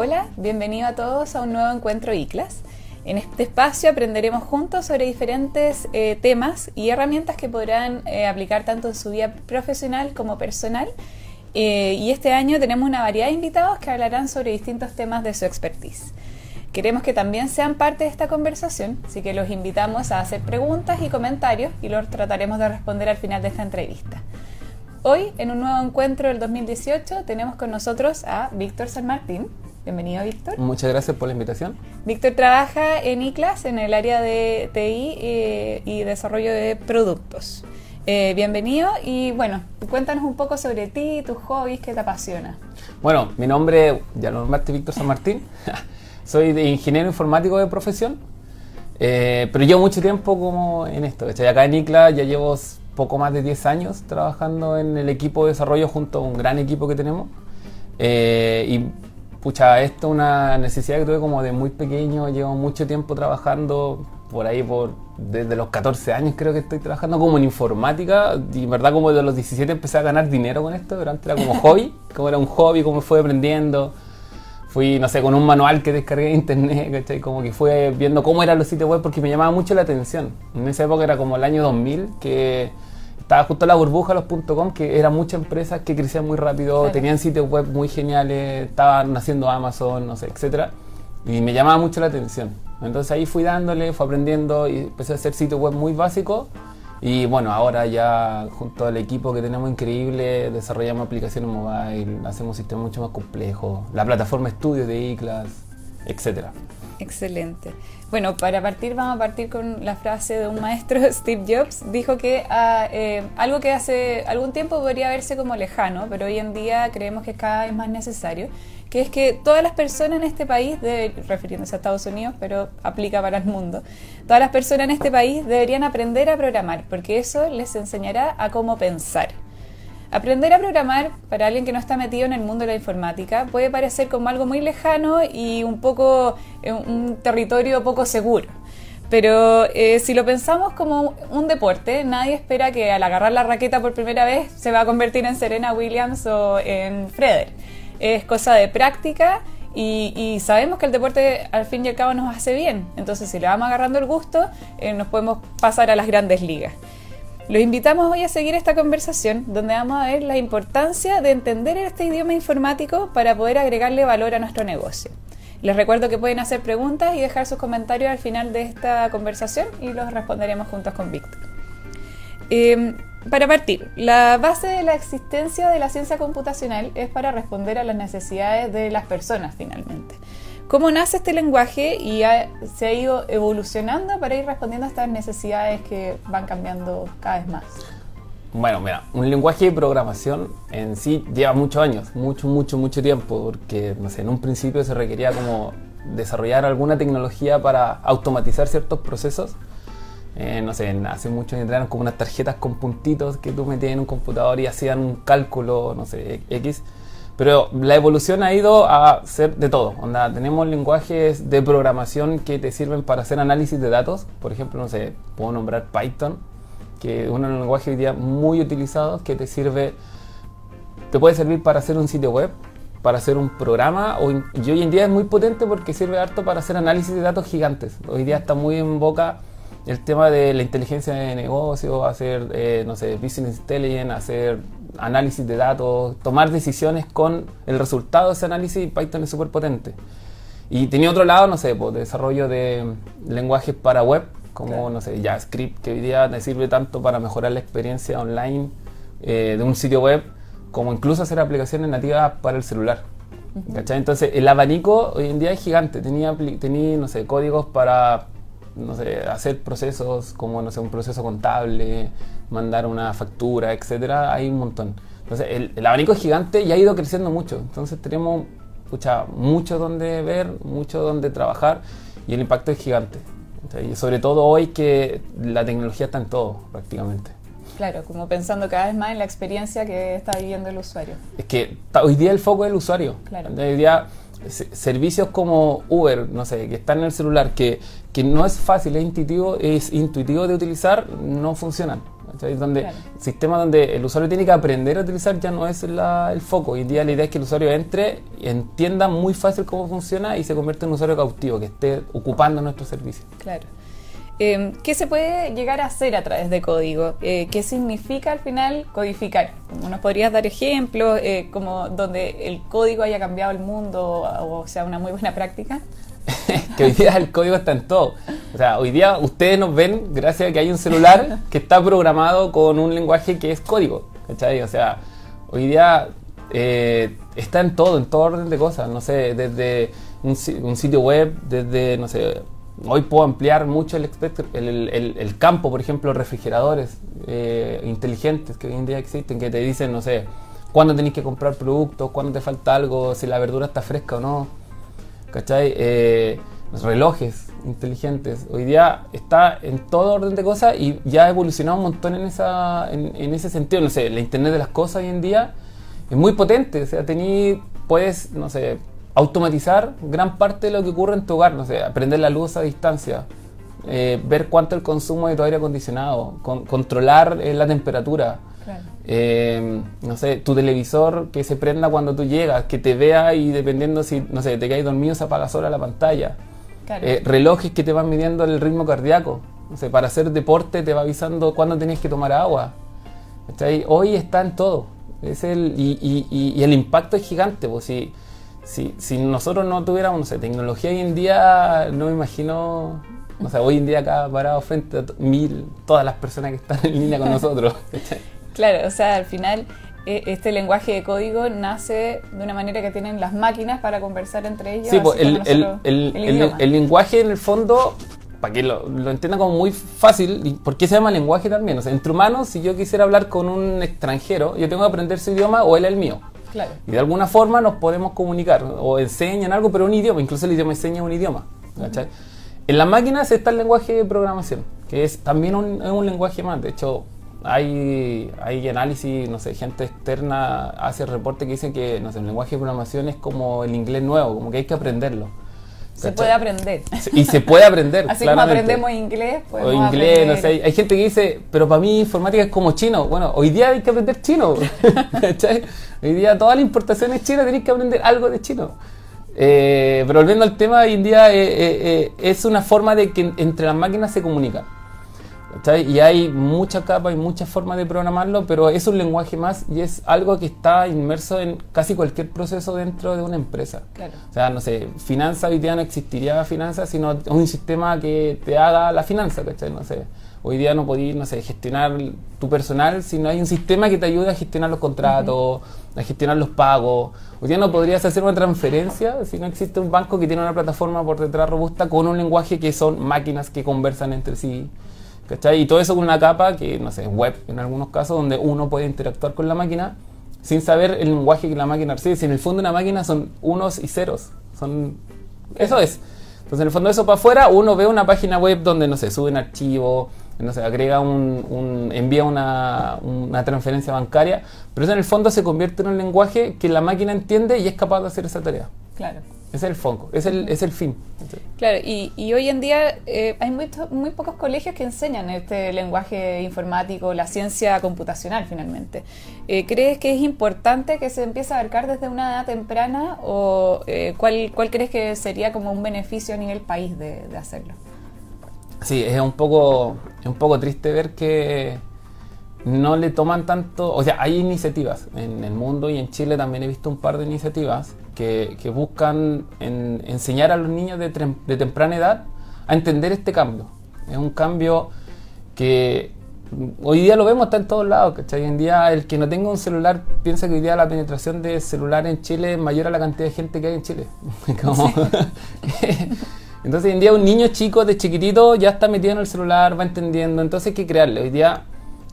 Hola, bienvenido a todos a un nuevo encuentro ICLAS. En este espacio aprenderemos juntos sobre diferentes eh, temas y herramientas que podrán eh, aplicar tanto en su vida profesional como personal. Eh, y este año tenemos una variedad de invitados que hablarán sobre distintos temas de su expertise. Queremos que también sean parte de esta conversación, así que los invitamos a hacer preguntas y comentarios y los trataremos de responder al final de esta entrevista. Hoy, en un nuevo encuentro del 2018, tenemos con nosotros a Víctor San Martín. Bienvenido, Víctor. Muchas gracias por la invitación. Víctor trabaja en ICLAS, en el área de TI eh, y desarrollo de productos. Eh, bienvenido y bueno, cuéntanos un poco sobre ti, tus hobbies, qué te apasiona. Bueno, mi nombre, ya lo nombraste, Víctor San Martín. Soy de ingeniero informático de profesión, eh, pero llevo mucho tiempo como en esto. Estoy acá en ICLA, ya llevo poco más de 10 años trabajando en el equipo de desarrollo junto a un gran equipo que tenemos. Eh, y pucha, esto es una necesidad que tuve como de muy pequeño, llevo mucho tiempo trabajando por ahí, por desde los 14 años creo que estoy trabajando como en informática y en verdad como de los 17 empecé a ganar dinero con esto, pero antes era como hobby, como era un hobby, como fui aprendiendo fui, no sé, con un manual que descargué de internet, ¿cachai? Como que fue viendo cómo eran los sitios web porque me llamaba mucho la atención. En esa época era como el año 2000, que estaba justo la burbuja, los .com, que eran muchas empresas que crecían muy rápido, tenían sitios web muy geniales, estaban haciendo Amazon, no sé, etcétera. Y me llamaba mucho la atención. Entonces ahí fui dándole, fui aprendiendo y empecé a hacer sitios web muy básicos y bueno, ahora ya junto al equipo que tenemos increíble, desarrollamos aplicaciones mobile, hacemos sistemas mucho más complejos, la plataforma estudio de iClass, etcétera. Excelente. Bueno, para partir vamos a partir con la frase de un maestro, Steve Jobs, dijo que ah, eh, algo que hace algún tiempo podría verse como lejano, pero hoy en día creemos que es cada vez más necesario, que es que todas las personas en este país, refiriéndose a Estados Unidos, pero aplica para el mundo, todas las personas en este país deberían aprender a programar, porque eso les enseñará a cómo pensar. Aprender a programar para alguien que no está metido en el mundo de la informática puede parecer como algo muy lejano y un poco eh, un territorio poco seguro. Pero eh, si lo pensamos como un deporte, nadie espera que al agarrar la raqueta por primera vez se va a convertir en Serena Williams o en Freder es cosa de práctica y, sabemos que el deporte al fin y al cabo nos hace bien. Entonces, si le vamos agarrando el gusto, eh, nos podemos pasar a las grandes ligas. Los invitamos hoy a seguir esta conversación donde vamos a ver la importancia de entender este idioma informático para poder agregarle valor a nuestro negocio. Les recuerdo que pueden hacer preguntas y dejar sus comentarios al final de esta conversación y los responderemos juntos con Víctor. Em, para partir, la base de la existencia de la ciencia computacional es para responder a las necesidades de las personas finalmente. ¿Cómo nace este lenguaje y se ha ido evolucionando para ir respondiendo a estas necesidades que van cambiando cada vez más? Bueno, mira, un lenguaje de programación en sí lleva muchos años, mucho, mucho, mucho tiempo, porque, no sé, en un principio se requería como desarrollar alguna tecnología para automatizar ciertos procesos eh, no sé, hace mucho años como unas tarjetas con puntitos que tú metías en un computador y hacían un cálculo, no sé, X. Pero la evolución ha ido a ser de todo. Onda, tenemos lenguajes de programación que te sirven para hacer análisis de datos. Por ejemplo, no sé, puedo nombrar Python, que es un lenguaje hoy día muy utilizado que te sirve, te puede servir para hacer un sitio web, para hacer un programa. y hoy en día es muy potente porque sirve harto para hacer análisis de datos gigantes. Hoy día está muy en boca el tema de la inteligencia de negocio, hacer, eh, no sé, business intelligence, hacer análisis de datos, tomar decisiones con el resultado de ese análisis, Python es súper potente. Y tenía otro lado, no sé, pues, desarrollo de lenguajes para web, como, no sé, JavaScript, que hoy día te sirve tanto para mejorar la experiencia online eh, de un sitio web, como incluso hacer aplicaciones nativas para el celular. Entonces, el abanico hoy en día es gigante. Tenía, tenía, no sé, códigos para no sé, hacer procesos como, no sé, un proceso contable, mandar una factura, etcétera, hay un montón. Entonces, el, abanico es gigante y ha ido creciendo mucho. Entonces, tenemos mucho donde ver, mucho donde trabajar y el impacto es gigante. Y sobre todo hoy que la tecnología está en todo, prácticamente. Claro, como pensando cada vez más en la experiencia que está viviendo el usuario. Es que hoy día el foco es el usuario. Claro. Hoy día servicios como Uber, no sé, que están en el celular, que, que no es fácil, es intuitivo, es intuitivo de utilizar, no funcionan. Donde, Sistema donde el usuario tiene que aprender a utilizar ya no es el foco. Hoy día la idea es que el usuario entre, entienda muy fácil cómo funciona y se convierta en un usuario cautivo, que esté ocupando nuestro servicio. Claro. Em, ¿Qué se puede llegar a hacer a través de código? Eh, ¿Qué significa al final codificar? ¿Nos podrías dar ejemplos eh, como donde el código haya cambiado el mundo o sea una muy buena práctica? que hoy día el código está en todo. O sea, hoy día ustedes nos ven gracias a que hay un celular que está programado con un lenguaje que es código. ¿Cachai? O sea, hoy día eh, está en todo, en todo orden de cosas. No sé, desde un, un sitio web, desde, no sé, Hoy puedo ampliar mucho el, el, el, campo, por ejemplo, refrigeradores eh, inteligentes que hoy en día existen, que te dicen, no sé, cuándo tenés que comprar productos, cuándo te falta algo, si la verdura está fresca o no. ¿Cachai? Eh, los relojes inteligentes. Hoy día está en todo orden de cosas y ya ha evolucionado un montón en, esa, en, ese sentido. No sé, la Internet de las cosas hoy en día es muy potente. O sea, tení, puedes, no sé, automatizar gran parte de lo que ocurre en tu hogar, no sé, aprender la luz a distancia, eh, ver cuánto el consumo de tu aire acondicionado, controlar eh, la temperatura, eh, no sé, tu televisor que se prenda cuando tú llegas, que te vea y dependiendo si, no sé, te caes dormido se apaga sola la pantalla, relojes que te van midiendo el ritmo cardíaco, no sé, para hacer deporte te va avisando cuándo tienes que tomar agua, hoy está en todo, es el, y, el impacto es gigante, pues si si, si nosotros no tuviéramos, no sé, tecnología hoy en día, no me imagino, o sea, hoy en día acá parado frente a mil, todas las personas que están en línea con nosotros. claro, o sea, al final e, este lenguaje de código nace de una manera que tienen las máquinas para conversar entre ellos. Sí, pues el, el, el, lenguaje en el fondo, para que lo, lo entienda como muy fácil, ¿por qué se llama lenguaje también? O sea, entre humanos, si yo quisiera hablar con un extranjero, yo tengo que aprender su idioma o él el mío. Y de alguna forma nos podemos comunicar o enseñan algo, pero un idioma, incluso el idioma enseña un idioma. En las máquinas está el lenguaje de programación, que es también un, un lenguaje más. De hecho, hay, hay análisis, no sé, gente externa hace reporte que dice que no sé, el lenguaje de programación es como el inglés nuevo, como que hay que aprenderlo. Se puede aprender. Y se puede aprender. Así como aprendemos inglés, O inglés, no sé. Hay, gente que dice, pero para mí informática es como chino. Bueno, hoy día hay que aprender chino. hoy día toda la importación es china, tenéis que aprender algo de chino. Eh, pero volviendo al tema, hoy en día eh, eh, es una forma de que entre las máquinas se comunican. Y hay muchas capas y muchas formas de programarlo, pero es un lenguaje más y es algo que está inmerso en casi cualquier proceso dentro de una empresa. O sea, no sé, finanza hoy día no existiría finanza, sino un sistema que te haga la finanza, ¿cachai? No sé. Hoy día no podéis, no sé, gestionar tu personal si no hay un sistema que te ayude a gestionar los contratos, a gestionar los pagos. Hoy día no podrías hacer una transferencia si no existe un banco que tiene una plataforma por detrás robusta con un lenguaje que son máquinas que conversan entre sí. ¿Cachai? Y todo eso con una capa que, no sé, web en algunos casos, donde uno puede interactuar con la máquina sin saber el lenguaje que la máquina recibe. Si en el fondo una máquina son unos y ceros. Son... Eso es. Entonces, en el fondo, eso para afuera, uno ve una página web donde, no sé, sube un archivo, no sé, agrega un, envía una, una, transferencia bancaria, pero eso en el fondo se convierte en un lenguaje que la máquina entiende y es capaz de hacer esa tarea. Claro. Es el foco, es el, es el fin. Claro, y, y hoy en día eh, hay muy, muy, pocos colegios que enseñan este lenguaje informático, la ciencia computacional finalmente. Eh, ¿Crees que es importante que se empiece a abarcar desde una edad temprana o eh, ¿cuál, ¿cuál, crees que sería como un beneficio a nivel país de, de hacerlo? Sí, es un poco, es un poco triste ver que no le toman tanto, o sea, hay iniciativas en el mundo y en Chile también he visto un par de iniciativas que, buscan enseñar a los niños de, temprana edad a entender este cambio. Es un cambio que hoy día lo vemos, está en todos lados, ¿cachai? Hoy en día el que no tenga un celular piensa que hoy día la penetración de celular en Chile es mayor a la cantidad de gente que hay en Chile. entonces hoy en día un niño chico de chiquitito ya está metido en el celular, va entendiendo, entonces hay que crearle. Hoy día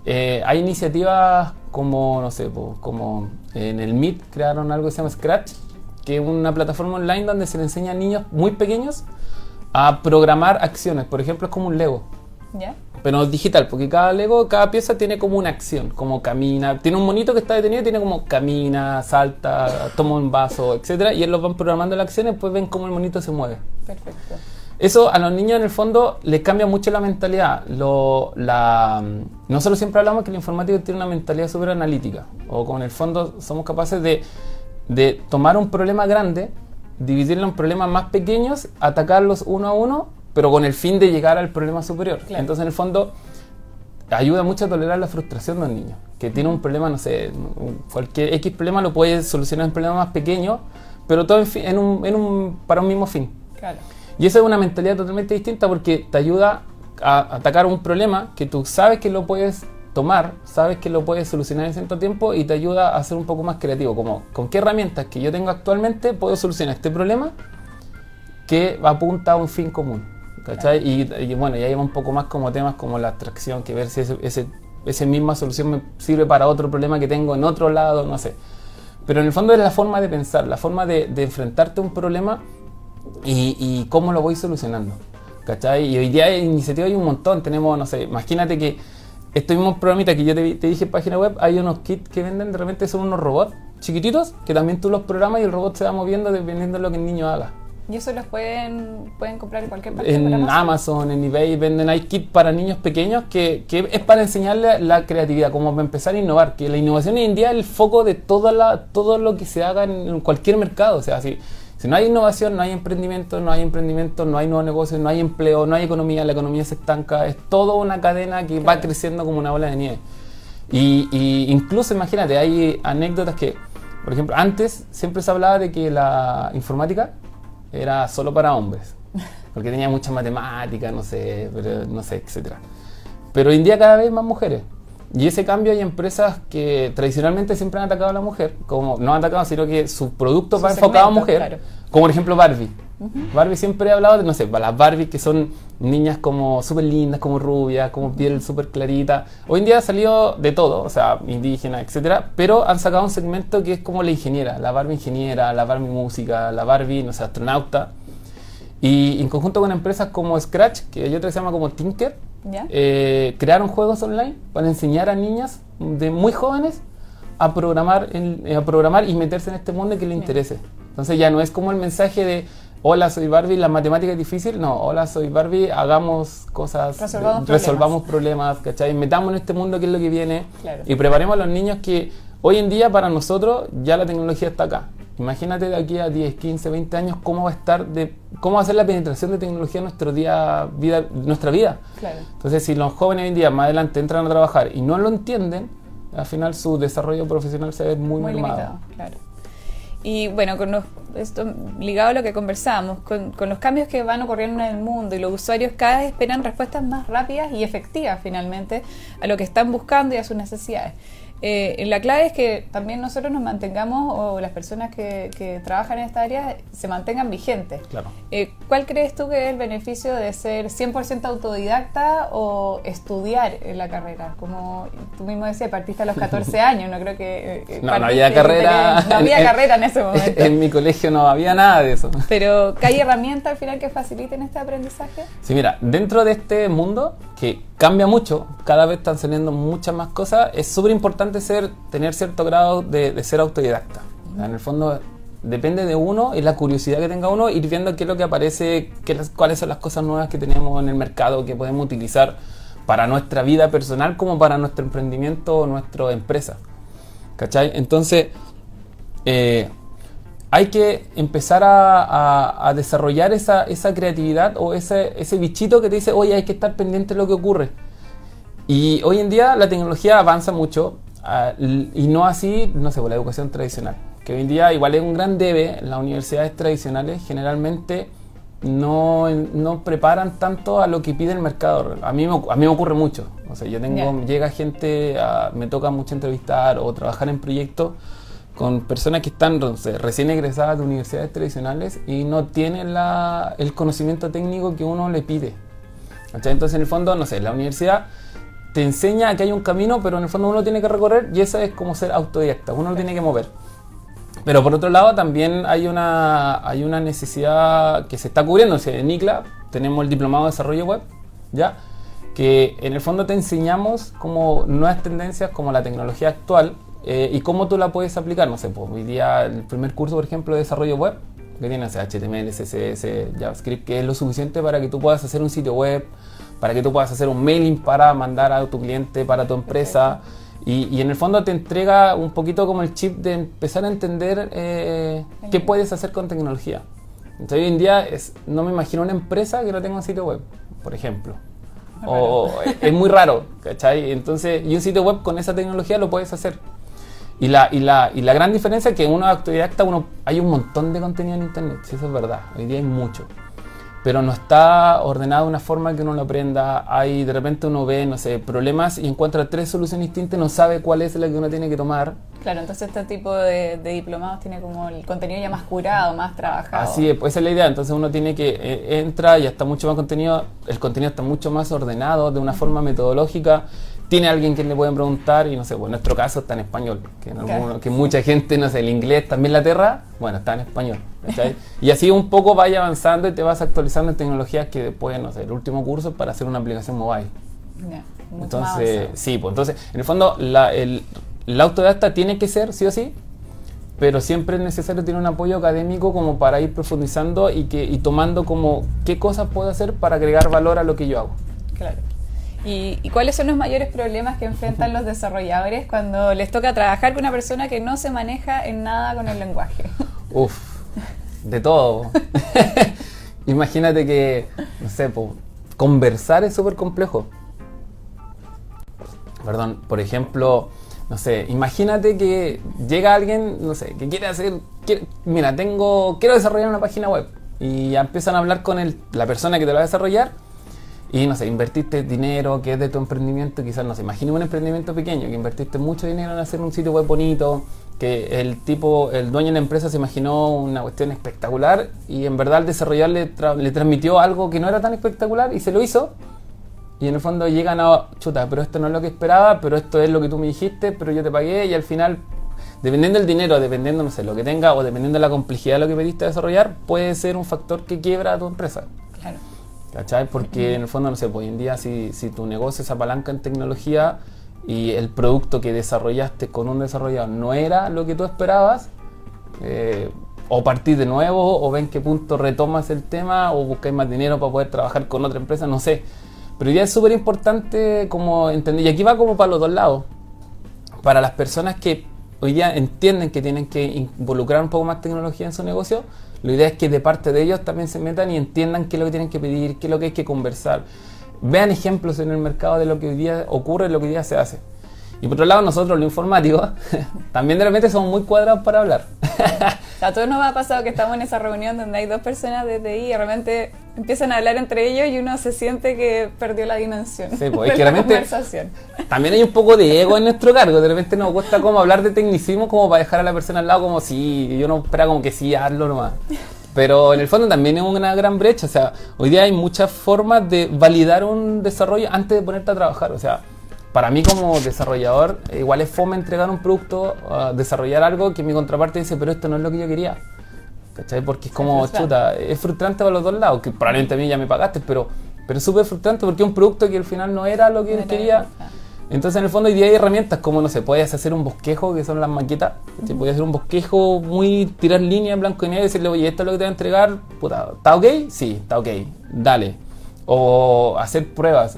eh, hay iniciativas como, no sé, como en el MIT crearon algo que se llama Scratch, que es una plataforma online donde se le enseña a niños muy pequeños a programar acciones. Por ejemplo, es como un Lego. ¿Ya? Pero digital, porque cada Lego, cada pieza tiene como una acción, como camina. Tiene un monito que está detenido, tiene como camina, salta, toma un vaso, etcétera, y ellos los van programando las acciones, pues ven cómo el monito se mueve. Perfecto. Eso a los niños en el fondo les cambia mucho la mentalidad. Lo, la, nosotros siempre hablamos que el informático tiene una mentalidad súper analítica, o con el fondo somos capaces de, de tomar un problema grande, dividirlo en problemas más pequeños, atacarlos uno a uno, pero con el fin de llegar al problema superior. Claro. Entonces en el fondo ayuda mucho a tolerar la frustración de un niño, que tiene un problema, no sé, cualquier X problema lo puede solucionar en un problema más pequeño, pero todo en, fin- en un, en un- para un mismo fin. Claro. Y esa es una mentalidad totalmente distinta porque te ayuda a atacar un problema que tú sabes que lo puedes tomar, sabes que lo puedes solucionar en cierto tiempo y te ayuda a ser un poco más creativo, como con qué herramientas que yo tengo actualmente puedo solucionar este problema que apunta a un fin común. ¿cachai? Y, y bueno, ya lleva un poco más como temas como la abstracción, que ver si ese, ese- esa misma solución me sirve para otro problema que tengo en otro lado, no sé. Pero en el fondo es la forma de pensar, la forma de, de enfrentarte a un problema y, y cómo lo voy solucionando. ¿Cachai? Y hoy día hay iniciativas hay un montón. Tenemos, no sé, imagínate que estos mismos programitas que yo te, te dije en página web, hay unos kits que venden, de repente son unos robots chiquititos que también tú los programas y el robot se va moviendo dependiendo de lo que el niño haga. Y eso los pueden, pueden comprar en cualquier parte. En Amazon, en eBay, venden hay kits para niños pequeños que, que es para enseñarle la creatividad, como para empezar a innovar. Que la innovación hoy en día es el foco de toda la, todo lo que se haga en, en cualquier mercado. O sea, si, si no hay innovación, no hay emprendimiento, no hay emprendimiento, no hay nuevos negocios, no hay empleo, no hay economía, la economía se estanca. Es toda una cadena que va creciendo como una bola de nieve. Y, y incluso imagínate, hay anécdotas que, por ejemplo, antes siempre se hablaba de que la informática era solo para hombres, porque tenía mucha matemática, no sé, pero, no sé, etcétera. Pero hoy en día cada vez más mujeres. Y ese cambio hay empresas que tradicionalmente siempre han atacado a la mujer, como no han atacado, sino que su producto Su va enfocado a mujer, claro. como por ejemplo Barbie. Barbie siempre ha hablado de, no sé, las Barbie que son niñas como súper lindas, como rubias, como piel súper clarita. Hoy en día ha salido de todo, o sea, indígena, etcétera, pero han sacado un segmento que es como la ingeniera, la Barbie ingeniera, la Barbie música, la Barbie, no sé, astronauta. Y en conjunto con empresas como Scratch, que hay otra que se llama como Tinker, ¿Ya? eh, crearon juegos online para enseñar a niñas de muy jóvenes a programar, en- eh, a programar y meterse en este mundo que les interese. Entonces ya no es como el mensaje de hola soy Barbie, la matemática es difícil, no, hola soy Barbie, hagamos cosas, Resolvamos resolvamos problemas, ¿cachai? Metamos en este mundo que es lo que viene Claro. y preparemos a los niños que hoy en día para nosotros ya la tecnología está acá. Imagínate de aquí a 10, 15, 20 años cómo va a estar de cómo va a ser la penetración de tecnología en nuestro día, vida, nuestra vida. Claro. Entonces, si los jóvenes hoy en día más adelante entran a trabajar y no lo entienden, al final su desarrollo profesional se ve muy, muy limitado, claro. Y bueno, con los, esto ligado a lo que conversábamos, con, con los cambios que van ocurriendo en el mundo y los usuarios cada vez esperan respuestas más rápidas y efectivas finalmente a lo que están buscando y a sus necesidades. Eh, la clave es que también nosotros nos mantengamos, o las personas que, que trabajan en esta área, se mantengan vigentes. Claro. Eh, ¿Cuál crees tú que es el beneficio de ser 100% autodidacta o estudiar en la carrera? Como tú mismo decías, partiste a los 14 años, no creo que... eh, No, no había carrera. No había en- carrera en ese momento. En mi colegio no había nada de eso. Pero ¿que hay herramientas al final que faciliten este aprendizaje? Sí, mira, dentro de este mundo que cambia mucho, cada vez están saliendo muchas más cosas, es súper importante ser, tener cierto grado de, ser autodidacta. En el fondo depende de uno y la curiosidad que tenga uno, ir viendo qué es lo que aparece, qué cuáles son las cosas nuevas que tenemos en el mercado que podemos utilizar para nuestra vida personal como para nuestro emprendimiento o nuestra empresa. ¿Cachai? Entonces, eh, hay que empezar a, a- a desarrollar esa, esa creatividad o ese, ese bichito que te dice, oye, hay que estar pendiente de lo que ocurre. Y hoy en día la tecnología avanza mucho l- y no así, no sé, por la educación tradicional. Que hoy en día igual es un gran debe, las universidades tradicionales generalmente no, no preparan tanto a lo que pide el mercado. A mí me, a mí me ocurre mucho. O sea, yo tengo, llega gente, a- me toca mucho entrevistar o trabajar en proyectos con personas que están recién egresadas de universidades tradicionales y no tienen el conocimiento técnico que uno le pide. ¿Cachai? Entonces, en el fondo, no sé, la universidad te enseña que hay un camino, pero en el fondo uno tiene que recorrer y eso es como ser autodidacta, uno lo tiene que mover. Pero por otro lado también hay una, hay una necesidad que se está cubriendo. O en ICLA tenemos el diplomado de desarrollo web, ¿ya? Que en el fondo te enseñamos como nuevas tendencias como la tecnología actual eh, y cómo tú la puedes aplicar. No sé, pues hoy día el primer curso, por ejemplo, de desarrollo web que tiene HTML, CSS, JavaScript, que es lo suficiente para que tú puedas hacer un sitio web, para que tú puedas hacer un mailing para mandar a tu cliente, para tu empresa. Y, en el fondo te entrega un poquito como el chip de empezar a entender eh, qué puedes hacer con tecnología. Entonces hoy en día es, no me imagino una empresa que no tenga un sitio web, por ejemplo. O, es muy raro, ¿cachai? Entonces, y un sitio web con esa tecnología lo puedes hacer. Y la, y la, y la gran diferencia es que uno autodidacta, uno, hay un montón de contenido en internet, si eso es verdad, hoy día hay mucho pero no está ordenado de una forma que uno lo aprenda. Hay de repente uno ve, no sé, problemas y encuentra tres soluciones distintas y no sabe cuál es la que uno tiene que tomar. Claro, entonces este tipo de, diplomados tiene como el contenido ya más curado, más trabajado. Así es, pues esa es la idea. Entonces uno tiene que eh, entra y está mucho más contenido, el contenido está mucho más ordenado de una forma metodológica tiene alguien que le pueden preguntar y no sé, pues en nuestro caso está en español, que, que mucha gente, no sé, el inglés también la tierra, bueno, está en español. y así un poco vaya avanzando y te vas actualizando en tecnologías que después, no sé, el último curso para hacer una aplicación mobile. entonces, sí, pues entonces, en el fondo, la, el, autodidacta tiene que ser, sí o sí, pero siempre es necesario tener un apoyo académico como para ir profundizando y, que, y tomando como qué cosas puedo hacer para agregar valor a lo que yo hago. Claro. ¿Y, cuáles son los mayores problemas que enfrentan los desarrolladores cuando les toca trabajar con una persona que no se maneja en nada con el lenguaje? Uf, de todo. Imagínate que, no sé, conversar es súper complejo. Perdón, por ejemplo, no sé, imagínate que llega alguien, no sé, que quiere hacer, mira, tengo, quiero desarrollar una página web y ya empiezan a hablar con el, la persona que te la va a desarrollar y no sé, invertiste dinero que es de tu emprendimiento, quizás no sé, imagina un emprendimiento pequeño, que invertiste mucho dinero en hacer un sitio web bonito, que el tipo, el dueño de la empresa se imaginó una cuestión espectacular y en verdad al desarrollar le, transmitió algo que no era tan espectacular y se lo hizo. Y en el fondo llegan a, chuta, pero esto no es lo que esperaba, pero esto es lo que tú me dijiste, pero yo te pagué y al final, dependiendo del dinero, dependiendo, no sé, lo que tenga o dependiendo de la complejidad de lo que pediste desarrollar, puede ser un factor que quiebra a tu empresa. ¿Cachai? Porque en el fondo, no sé, pues, hoy en día si, si tu negocio se apalanca en tecnología y el producto que desarrollaste con un desarrollador no era lo que tú esperabas, eh, o partir de nuevo, o ven qué punto retomas el tema, o buscáis más dinero para poder trabajar con otra empresa, no sé. Pero ya es súper importante como entender, y aquí va como para los dos lados, para las personas que hoy día entienden que tienen que involucrar un poco más tecnología en su negocio, la idea es que de parte de ellos también se metan y entiendan qué es lo que tienen que pedir, qué es lo que hay que conversar. Vean ejemplos en el mercado de lo que hoy día ocurre, lo que hoy día se hace. Y por otro lado, nosotros, los informáticos, también de repente somos muy cuadrados para hablar. a todos nos ha pasado que estamos en esa reunión donde hay dos personas de TI y de repente empiezan a hablar entre ellos y uno se siente que perdió la dimensión sí, pues, es que conversación. También hay un poco de ego en nuestro cargo. De repente nos cuesta como hablar de tecnicismo como para dejar a la persona al lado como si yo no espera como que sí, hazlo nomás. Pero en el fondo también es una gran brecha. O sea, hoy día hay muchas formas de validar un desarrollo antes de ponerte a trabajar. O sea, para mí como desarrollador, igual es fome entregar un producto, desarrollar algo que mi contraparte dice, pero esto no es lo que yo quería. ¿Cachai? Porque es como, chuta, es frustrante para los dos lados, que probablemente a mí ya me pagaste, pero, pero es súper frustrante porque es un producto que al final no era lo que él quería. Entonces, en el fondo, hoy día hay herramientas como, no sé, puedes hacer un bosquejo, que son las maquetas. Puedes hacer un bosquejo muy, tirar línea en blanco y negro y decirle, oye, esto es lo que te voy a entregar. Puta, ¿está ok? Sí, está ok. Dale o hacer pruebas.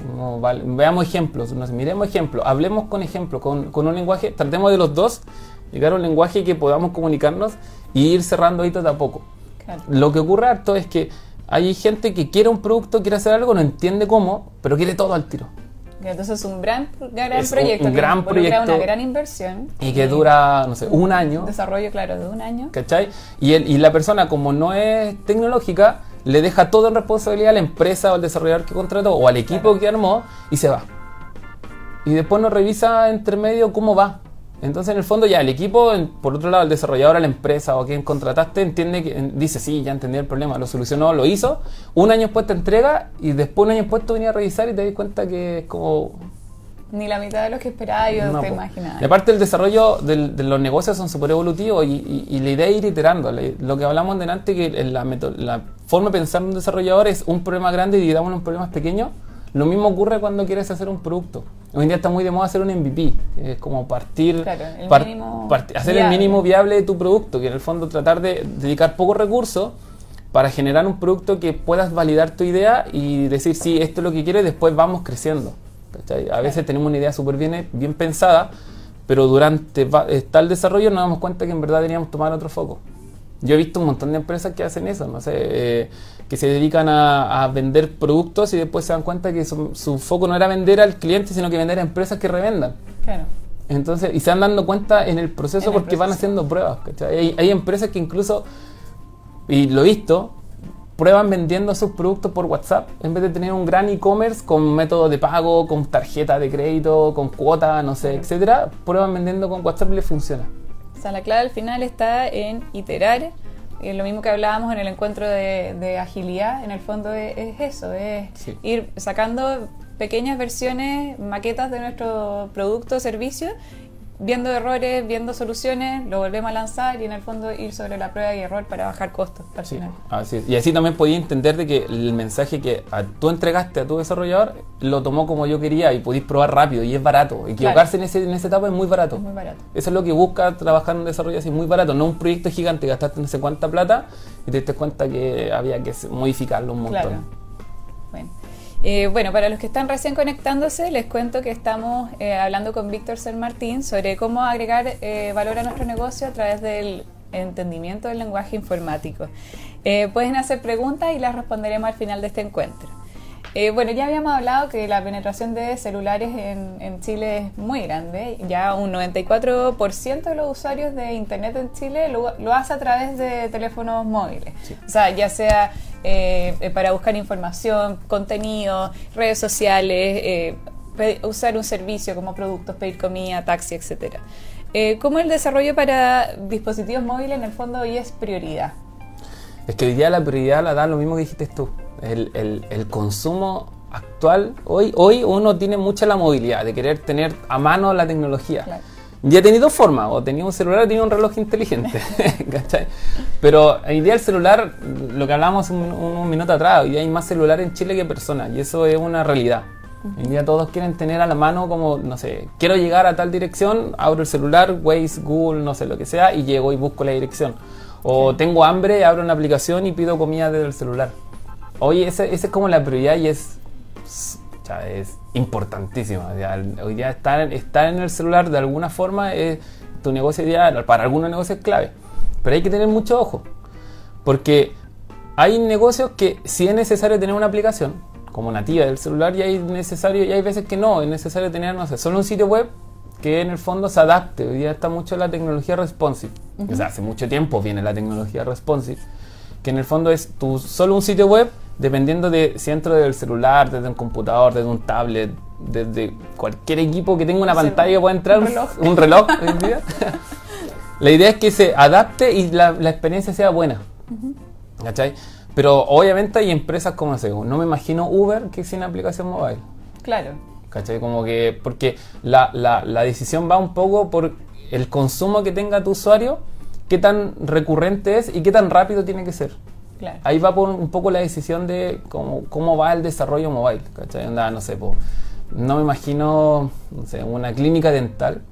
Veamos ejemplos, nos miremos ejemplos, hablemos con ejemplos, con, un lenguaje, tratemos de los dos llegar a un lenguaje que podamos comunicarnos y ir cerrando hitos de a poco. Lo que ocurre harto es que hay gente que quiere un producto, quiere hacer algo, no entiende cómo, pero quiere todo al tiro. Entonces es un gran, gran proyecto. Un, gran proyecto. una gran inversión. Y que dura, no sé, un año. Desarrollo, claro, de un año. ¿Cachai? Y, el, y la persona, como no es tecnológica, le deja toda en responsabilidad a la empresa o al desarrollador que contrató o al equipo que armó y se va. Y después nos revisa entre medio cómo va. Entonces, en el fondo, ya el equipo, por otro lado, el desarrollador, a la empresa o a quien contrataste, entiende que dice, sí, ya entendí el problema, lo solucionó, lo hizo. Un año después te entrega y después, un año después, tú venías a revisar y te das cuenta que es como ni la mitad de lo que esperaba yo no, te imaginaba. Y aparte el desarrollo de los negocios son súper evolutivos y, la idea es ir iterando. Lo que hablamos delante, que la, la forma de pensar en un desarrollador es un problema grande y dividámoslo en problemas pequeños. Lo mismo ocurre cuando quieres hacer un producto. Hoy en día está muy de moda hacer un MVP, es como partir, Claro, el par- mínimo part- hacer viable. el mínimo viable de tu producto, que en el fondo tratar de dedicar pocos recursos para generar un producto que puedas validar tu idea y decir, sí, esto es lo que quiero y después vamos creciendo. ¿Cachai? A veces tenemos una idea súper bien, bien pensada, pero durante está el desarrollo nos damos cuenta que en verdad teníamos que tomar otro foco. Yo he visto un montón de empresas que hacen eso, no sé, eh, que se dedican a, a vender productos y después se dan cuenta que su, su foco no era vender al cliente, sino que vender a empresas que revendan. Claro. Entonces, y se van dando cuenta en el proceso En el porque van haciendo pruebas. hay empresas que incluso, y lo he visto, prueban vendiendo sus productos por WhatsApp en vez de tener un gran e-commerce con método de pago, con tarjeta de crédito, con cuota, no sé, etcétera. Prueban vendiendo con WhatsApp y les funciona. O sea, la clave al final está en iterar. Y lo mismo que hablábamos en el encuentro de, de agilidad, en el fondo es, es eso, es Sí. ir sacando pequeñas versiones, maquetas de nuestro producto o servicio, viendo errores, viendo soluciones, lo volvemos a lanzar y en el fondo ir sobre la prueba y error para bajar costos al Sí, final. así es. Y así también podía entender de que el mensaje que a- tú entregaste a tu desarrollador lo tomó como yo quería y podéis probar rápido y es barato. Equivocarse en, ese, en esa etapa es muy barato. Es muy barato. Eso es lo que busca trabajar en un desarrollo así, muy barato, no un proyecto gigante, gastaste no sé cuánta plata y te diste cuenta que había que modificarlo un montón. Claro. Bueno. Eh, bueno, para los que están recién conectándose, les cuento que estamos eh, hablando con Víctor Ser Martín sobre cómo agregar eh, valor a nuestro negocio a través del entendimiento del lenguaje informático. Eh, pueden hacer preguntas y las responderemos al final de este encuentro. Bueno, ya habíamos hablado que la penetración de celulares en, en Chile es muy grande. Ya un 94% de los usuarios de Internet en Chile lo, lo hace a través de teléfonos móviles. Sí. O sea, ya sea eh, eh, para buscar información, contenido, redes sociales, eh, usar un servicio como productos, pedir comida, taxi, etcétera. Eh, ¿Cómo el desarrollo para dispositivos móviles en el fondo hoy es prioridad? Es que hoy día la prioridad la da lo mismo que dijiste tú. El, el- el consumo actual, hoy, hoy uno tiene mucha la movilidad de querer tener a mano la tecnología. Claro. Ya tenía dos formas, o tenía un celular o tenía un reloj inteligente, ¿cachai? Pero hoy día el celular, lo que hablábamos un, un- un minuto atrás, hoy día hay más celular en Chile que personas, y eso es una realidad. Hoy día todos quieren tener a la mano como, no sé, quiero llegar a tal dirección, abro el celular, Waze, Google, no sé lo que sea, y llego y busco la dirección. O tengo hambre, abro una aplicación y pido comida desde el celular. Hoy esa esa es como la prioridad y es, sea, es importantísima. O sea, hoy día estar, estar en el celular de alguna forma es tu negocio ideal, para algunos negocios es clave. Pero hay que tener mucho ojo. Porque hay negocios que sí es necesario tener una aplicación como nativa del celular y hay necesario y hay veces que no, es necesario tener, no sé, solo un sitio web que en el fondo se adapte. Hoy día está mucho la tecnología responsive. O sea, hace mucho tiempo viene la tecnología responsive, que en el fondo es tu, solo un sitio web dependiendo de si entro del celular, desde un computador, desde un tablet, desde cualquier equipo que tenga una pantalla pueda entrar, un reloj. un reloj hoy en día. La idea es que se adapte y la, la experiencia sea buena. ¿Cachai? Pero obviamente hay empresas como, no sé, no me imagino Uber que sin aplicación mobile. Claro, ¿Cachai? Como que, porque la, la- la decisión va un poco por el consumo que tenga tu usuario, qué tan recurrente es y qué tan rápido tiene que ser. Claro. Ahí va por un poco la decisión de cómo, cómo va el desarrollo mobile. ¿cachai? Onda, no sé, po, no me imagino no sé, una clínica dental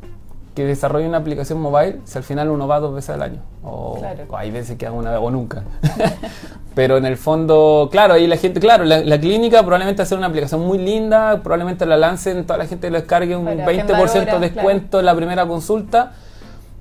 que desarrolle una aplicación mobile si al final uno va dos veces al año. O, Claro. o hay veces que haga una vez o nunca. Pero en el fondo, claro, ahí la gente, claro, la, la clínica probablemente hacer una aplicación muy linda, probablemente la lancen, toda la gente lo descargue un Para 20% agendar horas, descuento en la primera consulta.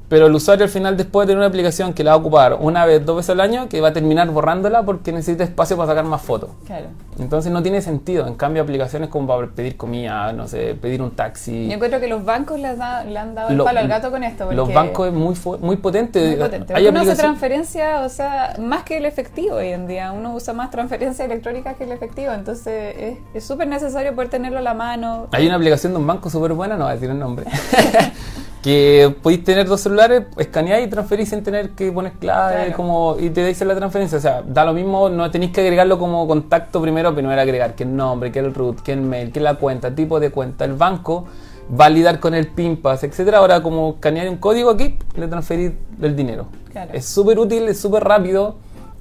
Pero el usuario al final, después de tener una aplicación que la va a ocupar una vez, dos veces al año, que va a terminar borrándola porque necesita espacio para sacar más fotos. Claro. Entonces no tiene sentido. En cambio, aplicaciones como para pedir comida, no sé, pedir un taxi. Yo encuentro que los bancos le, han dado- le han dado el Lo- palo al gato con esto. Los bancos es muy, muy potente. Muy potente. Hay uno hace transferencia, o sea, más que el efectivo hoy en día. Uno usa más transferencia electrónica que el efectivo. Entonces es- es súper necesario poder tenerlo a la mano. Hay una aplicación de un banco súper buena, no voy a decir el nombre, que podéis tener dos celulares, escaneáis y transferís sin tener que poner clave Claro. como, y te dice la transferencia. O sea, da lo mismo, no tenéis que agregarlo como contacto primero, primero agregar que el nombre, que el root, que el mail, que la cuenta, tipo de cuenta, el banco, validar con el PIN pass, etcétera. Ahora como escanear un código aquí, le transferís el dinero. Claro. Es súper útil, es súper rápido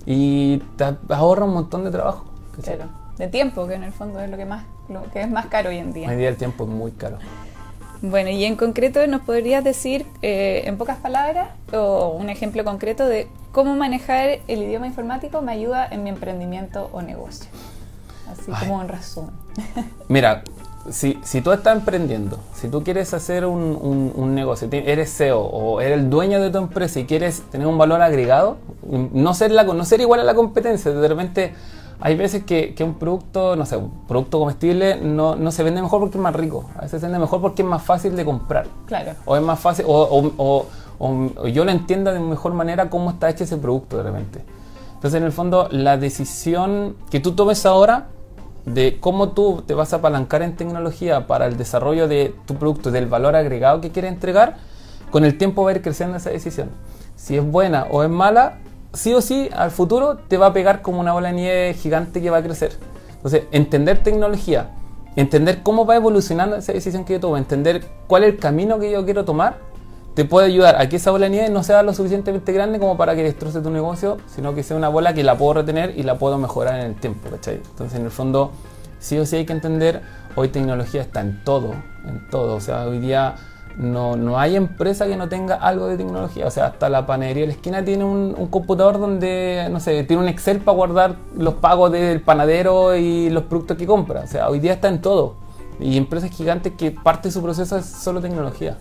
y te ahorra un montón de trabajo. Claro. de tiempo, que en el fondo es lo que más lo que es más caro hoy en día. Hoy en día el tiempo es muy caro. Bueno, y en concreto, ¿nos podrías decir, eh, en pocas palabras, o un ejemplo concreto de cómo manejar el idioma informático me ayuda en mi emprendimiento o negocio? Así como en resumen. Mira, si, si, tú estás emprendiendo, si tú quieres hacer un, un, negocio, eres CEO o eres el dueño de tu empresa y quieres tener un valor agregado, no ser, la, no ser igual a la competencia, de repente hay veces que, que, un producto, no sé, un producto comestible no, no, se vende mejor porque es más rico. A veces se vende mejor porque es más fácil de comprar. Claro. O es más fácil, o, o, o, yo lo entiendo de mejor manera cómo está hecho ese producto de repente. Entonces, en el fondo, la decisión que tú tomes ahora de cómo tú te vas a apalancar en tecnología para el desarrollo de tu producto, del valor agregado que quieres entregar, con el tiempo va a ir creciendo esa decisión. Si es buena o es mala, sí o sí al futuro te va a pegar como una bola de nieve gigante que va a crecer. Entonces, entender tecnología, entender cómo va evolucionando esa decisión que yo tomo, entender cuál es el camino que yo quiero tomar, te puede ayudar a que esa bola de nieve no sea lo suficientemente grande como para que destroce tu negocio, sino que sea una bola que la puedo retener y la puedo mejorar en el tiempo, ¿cachai? Entonces, en el fondo, sí o sí hay que entender, hoy tecnología está en todo, en todo. O sea, hoy día no, no hay empresa que no tenga algo de tecnología. O sea, hasta la panadería de la esquina tiene un, computador donde, no sé, tiene un Excel para guardar los pagos del panadero y los productos que compra. O sea, hoy día está en todo. Y empresas gigantes que parte de su proceso es solo tecnología.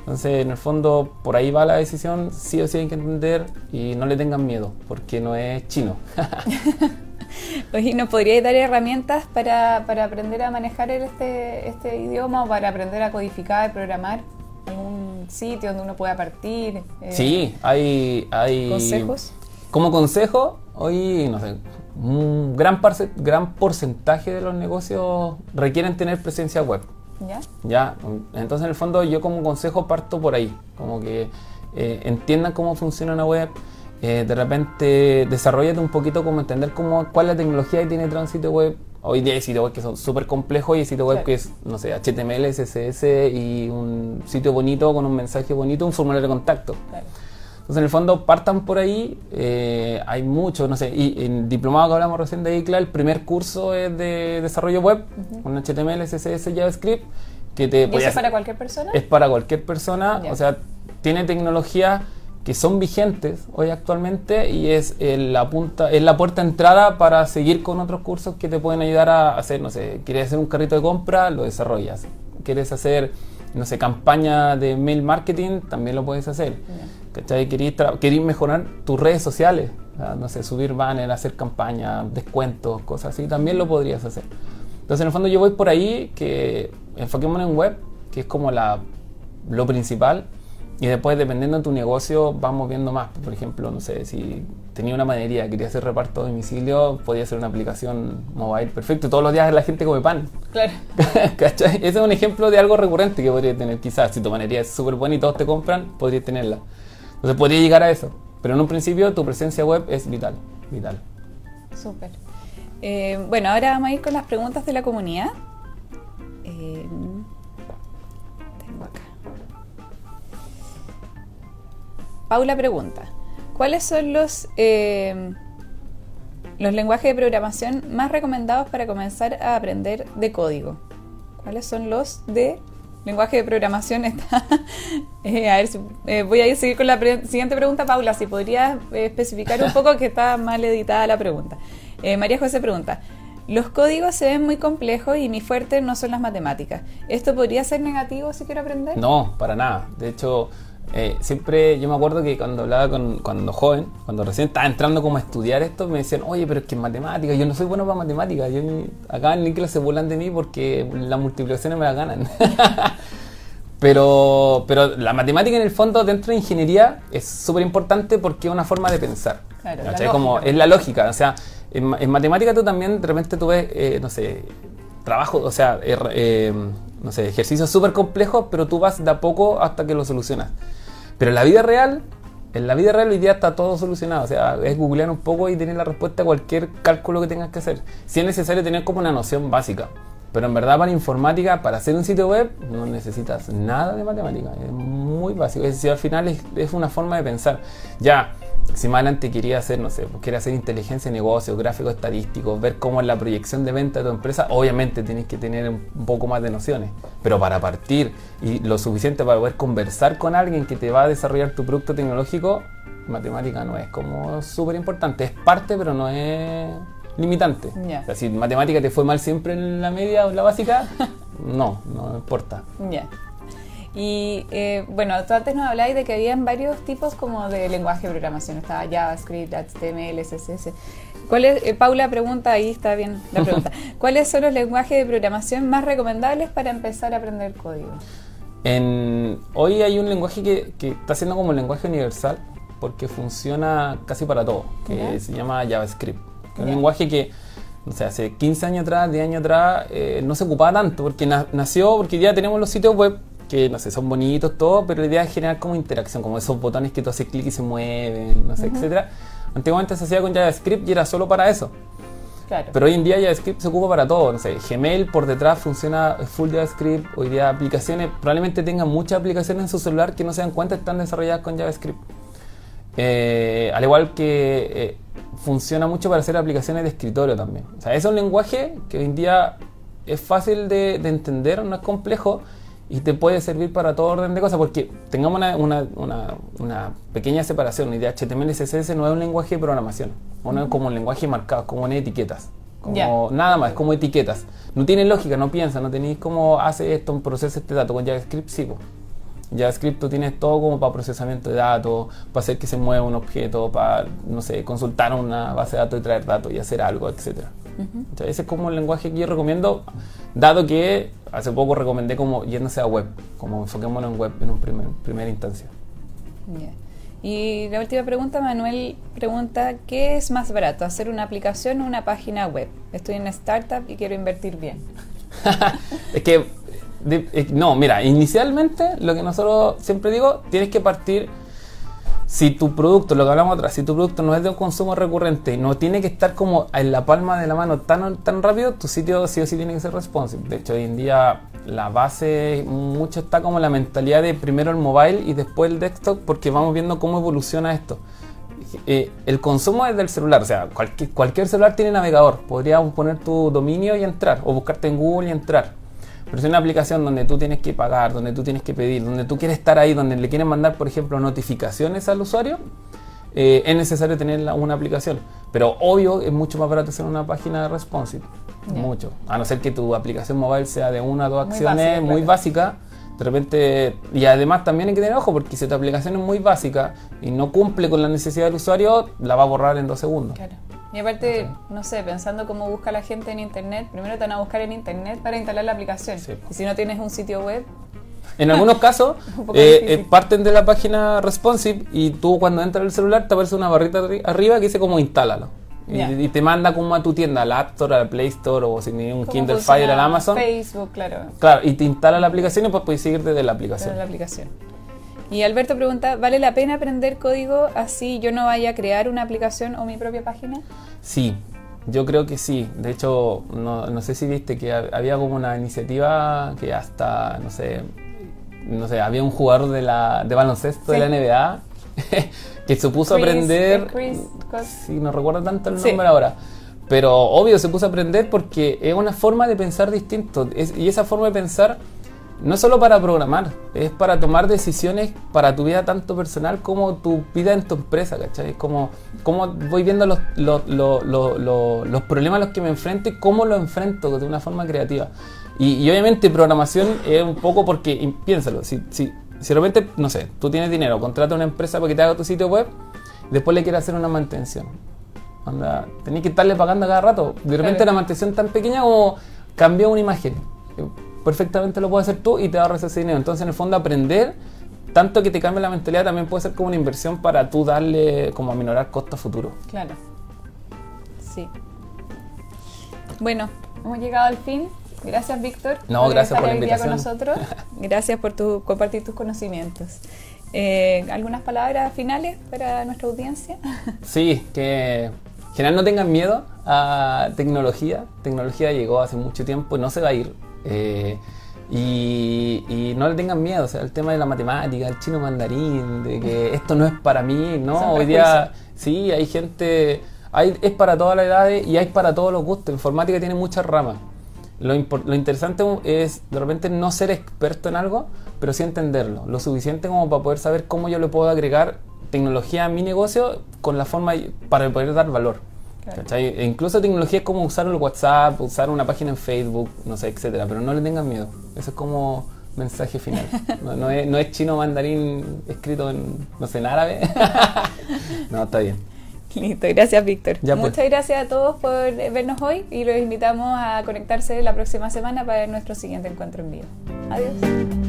Entonces, en el fondo, por ahí va la decisión, sí o sí hay que entender y no le tengan miedo, porque no es chino. Oye, ¿nos podríais dar herramientas para, aprender a manejar este, este idioma o para aprender a codificar, y programar? ¿Algún sitio donde uno pueda partir? Eh, sí, hay, hay... ¿Consejos? Como consejo, hoy, no sé, un gran, gran porcentaje de los negocios requieren tener presencia web. ¿Ya? Ya, entonces en el fondo yo como consejo parto por ahí, como que eh, entiendan cómo funciona una web, eh, de repente desarrollate un poquito como entender cómo, cuál es la tecnología que tiene sitio web. Hoy día hay sitios web que son súper complejos y hay sitios web que es, no sé, HTML, CSS y un sitio bonito con un mensaje bonito, un formulario de contacto. Entonces, en el fondo, partan por ahí. Eh, hay mucho, no sé. Y en diplomado que hablamos recién de ICLA, el primer curso es de desarrollo web, con HTML, CSS, JavaScript. Que te ¿Y eso es para cualquier persona? Es para cualquier persona. O sea, tiene tecnología que son vigentes hoy actualmente y es la punta, es la puerta de entrada para seguir con otros cursos que te pueden ayudar a hacer, no sé, quieres hacer un carrito de compra, lo desarrollas. Quieres hacer, no sé, campaña de mail marketing, también lo puedes hacer. ¿Cachai? Querés, mejorar tus redes sociales, no sé, subir banner, hacer campaña, descuentos, cosas así, también lo podrías hacer. Entonces, en el fondo yo voy por ahí, que enfoquémonos en web, que es como la, lo principal, y después, dependiendo de tu negocio, vamos viendo más. Por ejemplo, no sé, si tenía una madería, quería hacer reparto a domicilio, podía ser una aplicación mobile perfecto. Todos los días la gente come pan. Claro. ¿Cachai? Ese es un ejemplo de algo recurrente que podría tener. Quizás, si tu madería es súper buena y todos te compran, podrías tenerla. Entonces, podría llegar a eso. Pero en un principio, tu presencia web es vital. Vital. Súper. Eh, bueno, ahora vamos a ir con las preguntas de la comunidad. Eh, Paula pregunta, ¿cuáles son los, eh, los lenguajes de programación más recomendados para comenzar a aprender de código? ¿Cuáles son los de lenguaje de programación? Eh, a ver, eh, voy a seguir con la siguiente pregunta, Paula, si podrías especificar un poco que está mal editada la pregunta. María José pregunta, los códigos se ven muy complejos y mi fuerte no son las matemáticas. ¿Esto podría ser negativo si quiero aprender? No, para nada. De hecho, eh, siempre yo me acuerdo que cuando hablaba con cuando joven, cuando recién estaba entrando como a estudiar esto, me decían, oye, pero es que en matemáticas, yo no soy bueno para matemáticas, yo, acá en Nicolás se burlan de mí porque las multiplicaciones me las ganan. pero, pero la matemática en el fondo dentro de ingeniería es súper importante porque es una forma de pensar. Claro, como es la lógica, o sea, en, matemática tú también de repente tú ves, eh, no sé, trabajo, o sea, eh, no sé, ejercicios súper complejos, pero tú vas de a poco hasta que lo solucionas. Pero en la vida real, en la vida real hoy día está todo solucionado. O sea, es googlear un poco y tener la respuesta a cualquier cálculo que tengas que hacer. Si es necesario tener como una noción básica. Pero en verdad para informática, para hacer un sitio web, no necesitas nada de matemática. Es muy básico. Es decir, al final es, una forma de pensar. Ya, si más adelante quería hacer, no sé, pues, quiere hacer inteligencia de negocios, gráficos estadísticos, ver cómo es la proyección de venta de tu empresa, obviamente tienes que tener un poco más de nociones. Pero para partir y lo suficiente para poder conversar con alguien que te va a desarrollar tu producto tecnológico, matemática no es como súper importante. Es parte, pero no es limitante. Ya. O sea, si matemática te fue mal siempre en la media o la básica, no, no importa. Y eh, bueno, tú antes nos hablabas de que habían varios tipos como de lenguaje de programación. Estaba JavaScript, HTML, CSS. ¿Cuáles, eh, Paula pregunta, ahí está bien la pregunta. ¿Cuáles son los lenguajes de programación más recomendables para empezar a aprender código? En, hoy hay un lenguaje que, que está siendo como el lenguaje universal porque funciona casi para todo, que Ya. se llama JavaScript. que Es un lenguaje que, o sea, hace 15 años atrás, 10 años atrás, eh, no se ocupaba tanto, porque na- nació, porque ya tenemos los sitios web que, no sé, son bonitos, todo, pero la idea es generar como interacción, como esos botones que tú haces clic y se mueven, no sé, etcétera. Antiguamente se hacía con JavaScript y era solo para eso. Claro. Pero hoy en día JavaScript se ocupa para todo. No sé, Gmail por detrás funciona full JavaScript. Hoy día aplicaciones, probablemente tengan muchas aplicaciones en su celular que no se dan cuenta están desarrolladas con JavaScript. Eh, al igual que eh, funciona mucho para hacer aplicaciones de escritorio también. O sea, es un lenguaje que hoy en día es fácil de, de entender, no es complejo y te puede servir para todo orden de cosas porque tengamos una, una- una- una pequeña separación. Hoy día HTML y CSS no es un lenguaje de programación, no es como un lenguaje marcado, como en etiquetas. Como nada más, es como etiquetas. No tiene lógica, no piensa, no tenéis cómo hace esto, procesa este dato. Con JavaScript sí, po. JavaScript tú tienes todo como para procesamiento de datos, para hacer que se mueva un objeto, para, no sé, consultar una base de datos y traer datos y hacer algo, etc. ese es como el lenguaje que yo recomiendo, dado que hace poco recomendé como yéndose a web, como enfoquémonos en web en un primer, primera instancia. Ya. Y la última pregunta, Manuel pregunta, ¿qué es más barato, hacer una aplicación o una página web? Estoy en una startup y quiero invertir bien. es que, de- no, mira, inicialmente lo que nosotros siempre digo, tienes que partir, si tu producto, lo que hablamos atrás, si tu producto no es de un consumo recurrente no tiene que estar como en la palma de la mano tan, tan rápido, tu sitio sí o sí tiene que ser responsive. De hecho, hoy en día la base, mucho está como la mentalidad de primero el mobile y después el desktop, porque vamos viendo cómo evoluciona esto. Eh, el consumo es del celular, o sea, cualquier, cualquier celular tiene navegador. Podrías poner tu dominio y entrar, o buscarte en Google y entrar. Pero si es una aplicación donde tú tienes que pagar, donde tú tienes que pedir, donde tú quieres estar ahí, donde le quieren mandar, por ejemplo, notificaciones al usuario, eh, es necesario tener la- una aplicación. Pero obvio es mucho más barato hacer una página responsive. Ya. Mucho. A no ser que tu aplicación mobile sea de una o dos Muy acciones básica, muy claro. básica. De repente, y además también hay que tener ojo, porque si tu aplicación es muy básica y no cumple con la necesidad del usuario, la va a borrar en dos segundos. Claro. Y aparte, no sé, pensando cómo busca la gente en internet, primero te van a buscar en internet para instalar la aplicación. Sí. Y si no tienes un sitio web, En algunos casos, eh, eh, parten de la página responsive y tú cuando entras al celular te aparece una barrita arri- arriba que dice como instálalo. Y, te manda como a tu tienda, al App Store, al Play Store o si ni un Kindle Fire al Amazon. Facebook, claro, Claro, y te instala la aplicación y pues puedes seguir desde la aplicación. la aplicación. Y Alberto pregunta, ¿vale la pena aprender código así yo no vaya a crear una aplicación o mi propia página? Sí, yo creo que sí. De hecho, no, no sé si viste que ha- había como una iniciativa que hasta, no sé, no sé, había un jugador de, la, de baloncesto Sí. de la NBA que se puso Chris- a aprender. Chris Sí, no recuerdo tanto el Sí. nombre ahora. Pero obvio se puso a aprender porque es una forma de pensar distinto. Es- y esa forma de pensar no es solo para programar, es para tomar decisiones para tu vida tanto personal como tu vida en tu empresa, ¿cachai? Es como, como voy viendo los, los, los, los- problemas a los que me enfrento y cómo los enfrento de una forma creativa. Y, y obviamente programación es un poco porque, y piénsalo, si, si, si de repente, no sé, tú tienes dinero, contrata a una empresa para que te haga tu sitio web, después le quieres hacer una mantención. Anda, tenés que estarle pagando a cada rato. De repente Claro. una mantención tan pequeña como cambiar una imagen. Perfectamente lo puedes hacer tú y te ahorras ese dinero. Entonces, en el fondo, aprender, tanto que te cambie la mentalidad, también puede ser como una inversión para tú darle, como aminorar costos futuros. Claro. Sí. Bueno, hemos llegado al fin. Gracias, Víctor. No, gracias estar por la día con invitación. nosotros. Gracias por tu, compartir tus conocimientos. Eh, ¿Algunas palabras finales para nuestra audiencia? Sí, que en general no tengan miedo a tecnología. Tecnología llegó hace mucho tiempo y no se va a ir. Eh, Y, no le tengan miedo, o sea, el tema de la matemática, el chino mandarín, de que esto no es para mí, ¿no? Hoy día sí, hay gente, hay, es para todas las edades y hay para todos los gustos. Informática tiene muchas ramas. Lo, lo, interesante es de repente no ser experto en algo, pero sí entenderlo. Lo suficiente como para poder saber cómo yo le puedo agregar tecnología a mi negocio con la forma para poder dar valor. E incluso tecnología es como usar el WhatsApp, usar una página en Facebook, no sé, etcétera, pero no le tengan miedo. Eso es como mensaje final. No, es, no es chino mandarín escrito en, no sé, en árabe. no, está bien. Listo, gracias Víctor. Pues. Muchas gracias a todos por vernos hoy y los invitamos a conectarse la próxima semana para nuestro siguiente encuentro en vivo. Adiós.